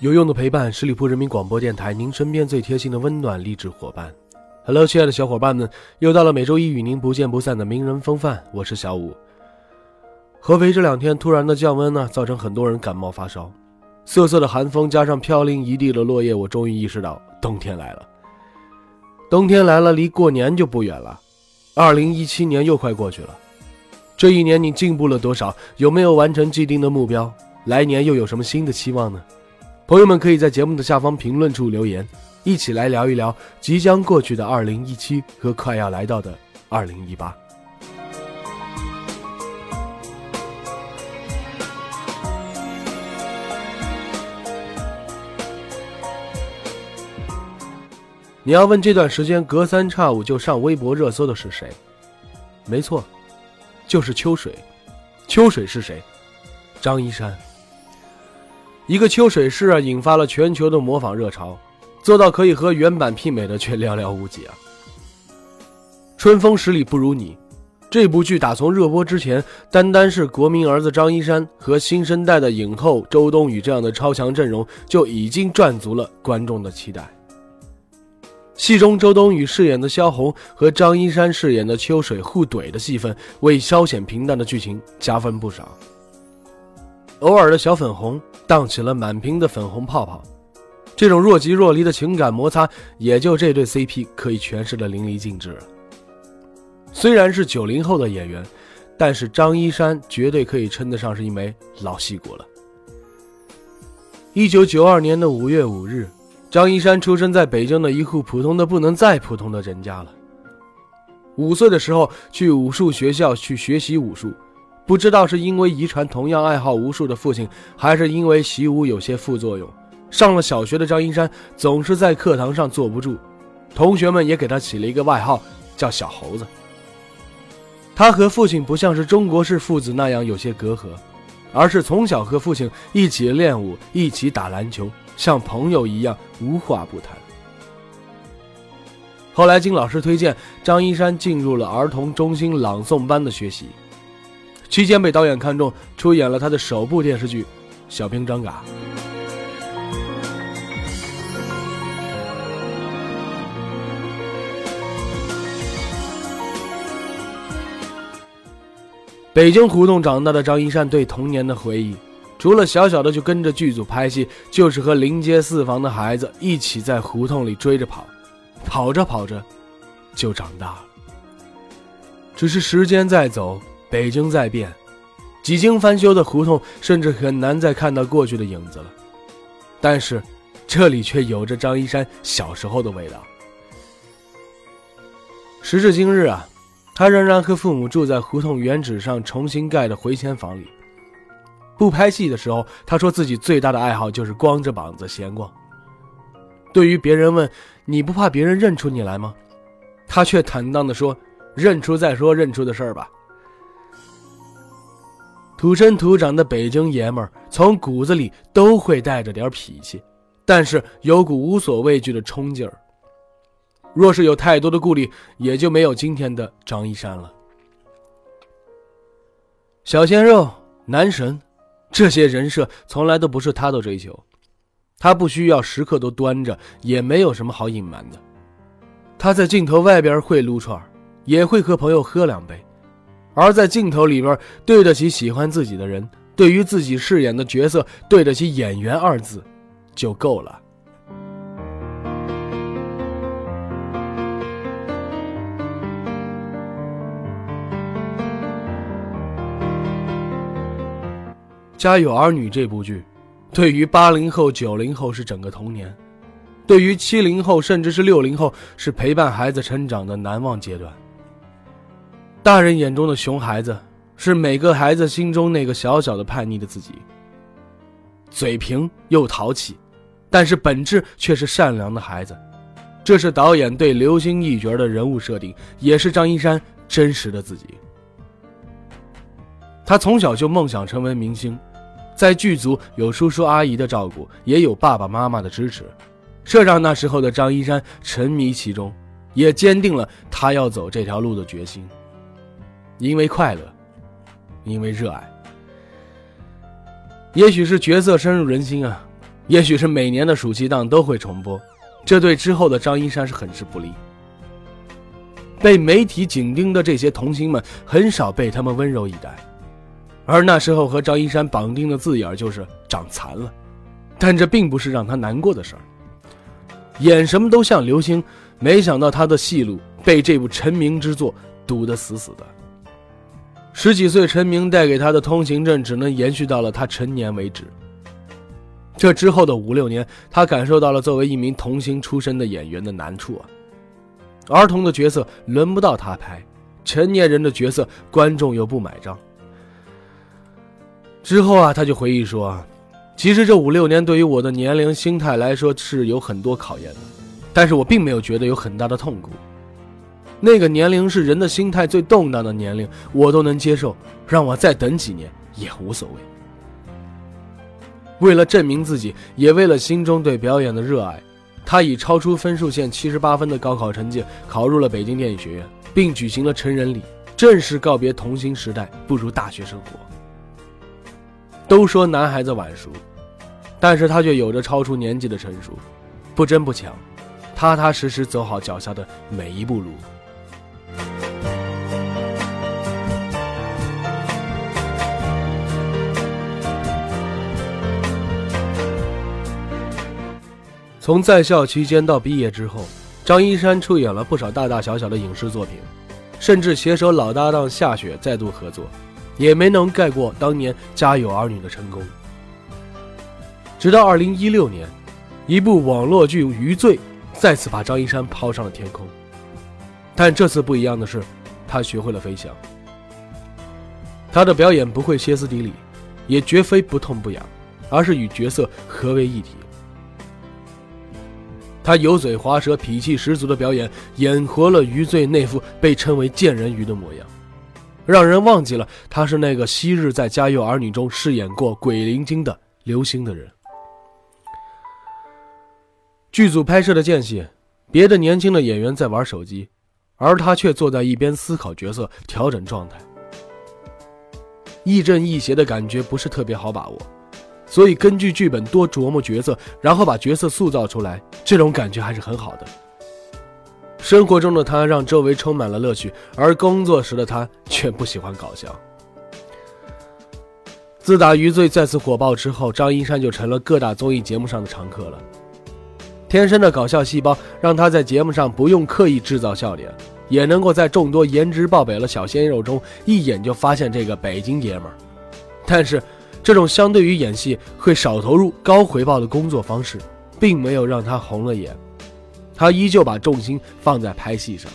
有用的陪伴，十里铺人民广播电台，您身边最贴心的温暖励志伙伴。Hello，亲爱的小伙伴们，又到了每周一与您不见不散的名人风范，我是小五。合肥这两天突然的降温呢，造成很多人感冒发烧。瑟瑟的寒风加上飘零一地的落叶，我终于意识到冬天来了。冬天来了，离过年就不远了。二零一七年又快过去了，这一年你进步了多少？有没有完成既定的目标？来年又有什么新的期望呢？朋友们可以在节目的下方评论处留言，一起来聊一聊即将过去的二零一七和快要来到的二零一八。你要问这段时间隔三差五就上微博热搜的是谁？没错，就是秋水。秋水是谁？张一山。一个秋水诗啊，引发了全球的模仿热潮，做到可以和原版媲美的却寥寥无几啊。春风十里不如你，这部剧打从热播之前，单单是国民儿子张一山和新生代的影后周冬雨这样的超强阵容，就已经赚足了观众的期待。戏中周冬雨饰演的萧红和张一山饰演的秋水互怼的戏份，为稍显平淡的剧情加分不少。偶尔的小粉红。荡起了满屏的粉红泡泡，这种若即若离的情感摩擦，也就这对 CP 可以诠释的淋漓尽致了。虽然是九零后的演员，但是张一山绝对可以称得上是一枚老戏骨了。一九九二年的五月五日，张一山出生在北京的一户普通的不能再普通的人家了。五岁的时候去武术学校去学习武术。不知道是因为遗传同样爱好武术的父亲，还是因为习武有些副作用，上了小学的张一山总是在课堂上坐不住，同学们也给他起了一个外号，叫小猴子。他和父亲不像是中国式父子那样有些隔阂，而是从小和父亲一起练武，一起打篮球，像朋友一样无话不谈。后来经老师推荐，张一山进入了儿童中心朗诵班的学习。期间被导演看中，出演了他的首部电视剧《小兵张嘎》。北京胡同长大的张一山对童年的回忆，除了小小的就跟着剧组拍戏，就是和临街四房的孩子一起在胡同里追着跑，跑着跑着，就长大了。只是时间在走。北京在变，几经翻修的胡同甚至很难再看到过去的影子了。但是，这里却有着张一山小时候的味道。时至今日啊，他仍然和父母住在胡同原址上重新盖的回迁房里。不拍戏的时候，他说自己最大的爱好就是光着膀子闲逛。对于别人问你不怕别人认出你来吗？他却坦荡地说：“认出再说认出的事儿吧。”土生土长的北京爷们儿，从骨子里都会带着点脾气，但是有股无所畏惧的冲劲儿。若是有太多的顾虑，也就没有今天的张一山了。小鲜肉、男神，这些人设从来都不是他的追求，他不需要时刻都端着，也没有什么好隐瞒的。他在镜头外边会撸串，也会和朋友喝两杯。而在镜头里边，对得起喜欢自己的人，对于自己饰演的角色，对得起“演员”二字，就够了。《家有儿女》这部剧，对于八零后、九零后是整个童年，对于七零后甚至是六零后，是陪伴孩子成长的难忘阶段。大人眼中的熊孩子，是每个孩子心中那个小小的叛逆的自己。嘴贫又淘气，但是本质却是善良的孩子。这是导演对刘星一角的人物设定，也是张一山真实的自己。他从小就梦想成为明星，在剧组有叔叔阿姨的照顾，也有爸爸妈妈的支持，这让那时候的张一山沉迷其中，也坚定了他要走这条路的决心。因为快乐，因为热爱。也许是角色深入人心啊，也许是每年的暑期档都会重播，这对之后的张一山是很是不利。被媒体紧盯的这些童星们，很少被他们温柔以待，而那时候和张一山绑定的字眼就是长残了，但这并不是让他难过的事儿。演什么都像流星，没想到他的戏路被这部成名之作堵得死死的。十几岁陈明带给他的通行证，只能延续到了他成年为止。这之后的五六年，他感受到了作为一名童星出身的演员的难处啊。儿童的角色轮不到他拍，成年人的角色观众又不买账。之后啊，他就回忆说：“其实这五六年对于我的年龄、心态来说是有很多考验的，但是我并没有觉得有很大的痛苦。”那个年龄是人的心态最动荡的年龄，我都能接受，让我再等几年也无所谓。为了证明自己，也为了心中对表演的热爱，他以超出分数线七十八分的高考成绩考入了北京电影学院，并举行了成人礼，正式告别童星时代，步入大学生活。都说男孩子晚熟，但是他却有着超出年纪的成熟，不争不抢，踏踏实实走好脚下的每一步路。从在校期间到毕业之后，张一山出演了不少大大小小的影视作品，甚至携手老搭档夏雪再度合作，也没能盖过当年《家有儿女》的成功。直到2016年，一部网络剧《余罪》再次把张一山抛上了天空，但这次不一样的是，他学会了飞翔。他的表演不会歇斯底里，也绝非不痛不痒，而是与角色合为一体。他油嘴滑舌、脾气十足的表演，演活了余罪那副被称为“贱人鱼”的模样，让人忘记了他是那个昔日在《家有儿女》中饰演过鬼灵精的刘星的人。剧组拍摄的间隙，别的年轻的演员在玩手机，而他却坐在一边思考角色、调整状态，亦正亦邪的感觉不是特别好把握。所以，根据剧本多琢磨角色，然后把角色塑造出来，这种感觉还是很好的。生活中的他让周围充满了乐趣，而工作时的他却不喜欢搞笑。自打《余罪》再次火爆之后，张一山就成了各大综艺节目上的常客了。天生的搞笑细胞让他在节目上不用刻意制造笑点，也能够在众多颜值爆表的小鲜肉中一眼就发现这个北京爷们儿。但是。这种相对于演戏会少投入高回报的工作方式，并没有让他红了眼，他依旧把重心放在拍戏上。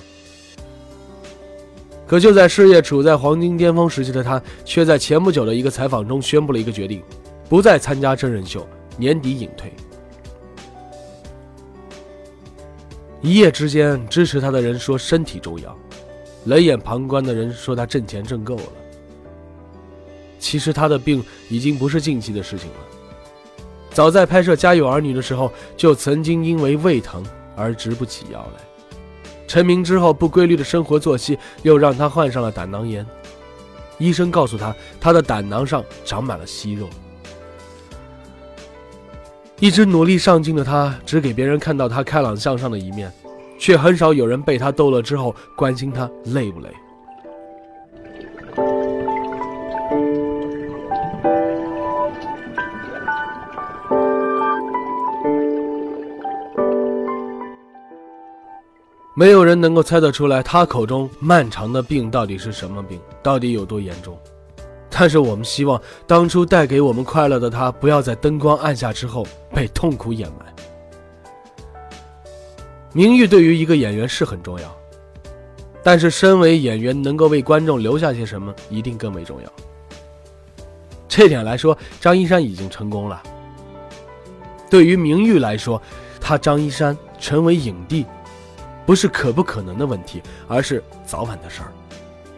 可就在事业处在黄金巅峰时期的他，却在前不久的一个采访中宣布了一个决定：不再参加真人秀，年底隐退。一夜之间，支持他的人说身体重要，冷眼旁观的人说他挣钱挣够了。其实他的病已经不是近期的事情了，早在拍摄《家有儿女》的时候，就曾经因为胃疼而直不起腰来。成名之后，不规律的生活作息又让他患上了胆囊炎。医生告诉他，他的胆囊上长满了息肉。一直努力上进的他，只给别人看到他开朗向上的一面，却很少有人被他逗乐之后关心他累不累。没有人能够猜得出来，他口中漫长的病到底是什么病，到底有多严重。但是我们希望，当初带给我们快乐的他，不要在灯光暗下之后被痛苦掩埋。名誉对于一个演员是很重要，但是身为演员，能够为观众留下些什么，一定更为重要。这点来说，张一山已经成功了。对于名誉来说，他张一山成为影帝，不是可不可能的问题，而是早晚的事儿。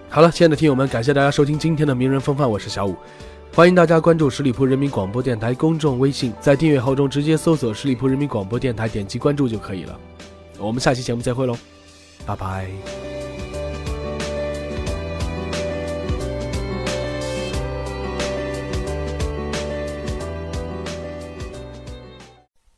好了，亲爱的听友们，感谢大家收听今天的名人风范，我是小五，欢迎大家关注十里铺人民广播电台公众微信，在订阅号中直接搜索“十里铺人民广播电台”，点击关注就可以了。我们下期节目再会喽，拜拜。